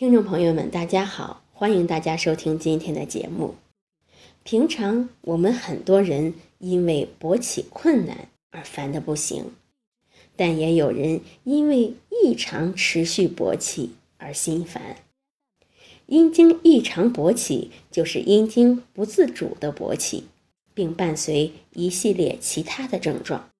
听众朋友们，大家好，欢迎大家收听今天的节目。平常我们很多人因为勃起困难而烦得不行，但也有人因为异常持续勃起而心烦。阴茎异常勃起就是阴茎不自主的勃起，并伴随一系列其他的症状。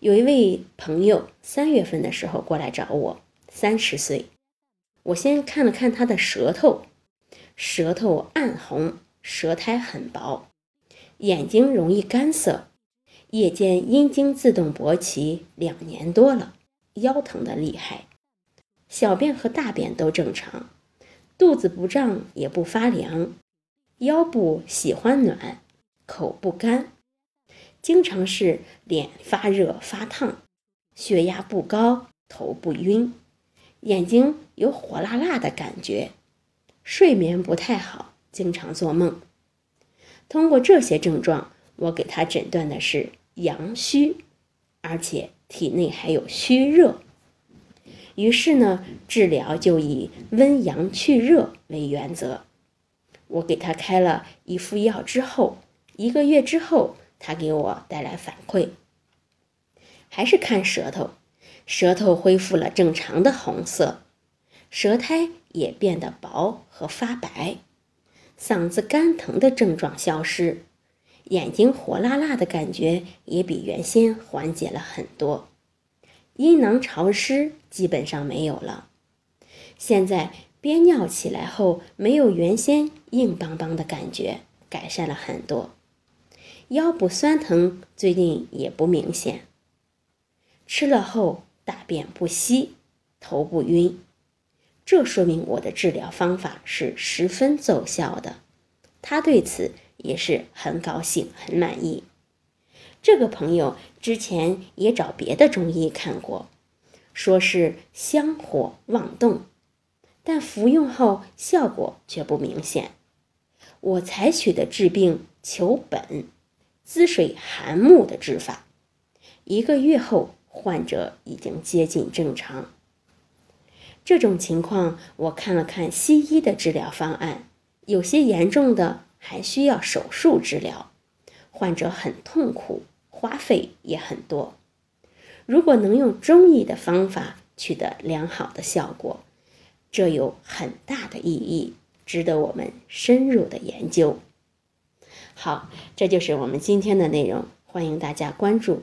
有一位朋友三月份的时候过来找我，三十岁。我先看了看他的舌头，舌头暗红，舌苔很薄，眼睛容易干涩，夜间阴茎自动勃起两年多了，腰疼的厉害，小便和大便都正常，肚子不胀也不发凉，腰部喜欢暖，口不干，经常是脸发热发烫，血压不高，头不晕。眼睛有火辣辣的感觉，睡眠不太好，经常做梦。通过这些症状，我给他诊断的是阳虚，而且体内还有虚热。于是呢，治疗就以温阳去热为原则。我给他开了一副药之后，一个月之后，他给我带来反馈，还是看舌头。舌头恢复了正常的红色，舌苔也变得薄和发白，嗓子干疼的症状消失，眼睛火辣辣的感觉也比原先缓解了很多，阴囊潮湿基本上没有了，现在憋尿起来后没有原先硬邦邦的感觉，改善了很多，腰部酸疼最近也不明显，吃了后。便不稀，头不晕，这说明我的治疗方法是十分奏效的。他对此也是很高兴、很满意。这个朋友之前也找别的中医看过，说是香火妄动，但服用后效果却不明显。我采取的治病求本、滋水涵木的治法，一个月后。患者已经接近正常。这种情况，我看了看西医的治疗方案，有些严重的还需要手术治疗，患者很痛苦，花费也很多。如果能用中医的方法取得良好的效果，这有很大的意义，值得我们深入的研究。好，这就是我们今天的内容，欢迎大家关注。